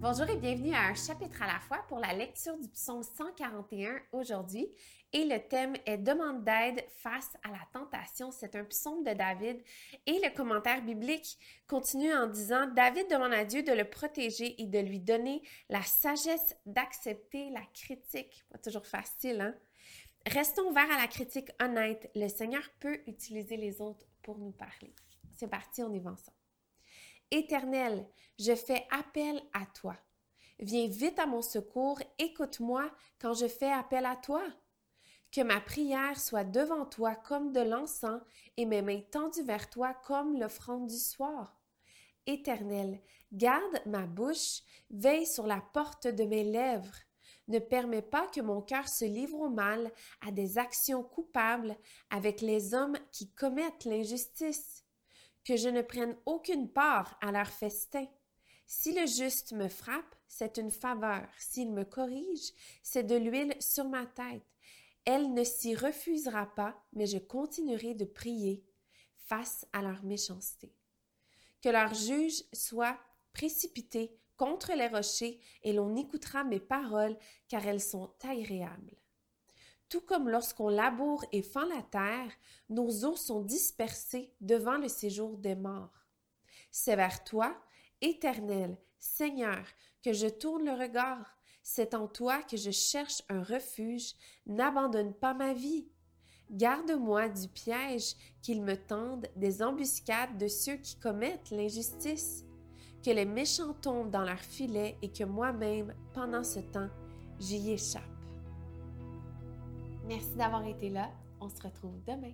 Bonjour et bienvenue à un chapitre à la fois pour la lecture du psaume 141 aujourd'hui. Et le thème est demande d'aide face à la tentation. C'est un psaume de David. Et le commentaire biblique continue en disant David demande à Dieu de le protéger et de lui donner la sagesse d'accepter la critique. Pas toujours facile, hein? Restons ouverts à la critique honnête. Le Seigneur peut utiliser les autres pour nous parler. C'est parti, on y va ensemble. Éternel, je fais appel à toi. Viens vite à mon secours, écoute-moi quand je fais appel à toi. Que ma prière soit devant toi comme de l'encens et mes mains tendues vers toi comme l'offrande du soir. Éternel, garde ma bouche, veille sur la porte de mes lèvres. Ne permets pas que mon cœur se livre au mal, à des actions coupables avec les hommes qui commettent l'injustice que je ne prenne aucune part à leur festin. Si le juste me frappe, c'est une faveur. S'il me corrige, c'est de l'huile sur ma tête. Elle ne s'y refusera pas, mais je continuerai de prier face à leur méchanceté. Que leur juge soit précipité contre les rochers, et l'on écoutera mes paroles, car elles sont agréables. Tout comme lorsqu'on laboure et fend la terre, nos os sont dispersés devant le séjour des morts. C'est vers toi, Éternel, Seigneur, que je tourne le regard. C'est en toi que je cherche un refuge. N'abandonne pas ma vie. Garde-moi du piège qu'ils me tendent, des embuscades de ceux qui commettent l'injustice. Que les méchants tombent dans leur filet et que moi-même, pendant ce temps, j'y échappe. Merci d'avoir été là. On se retrouve demain.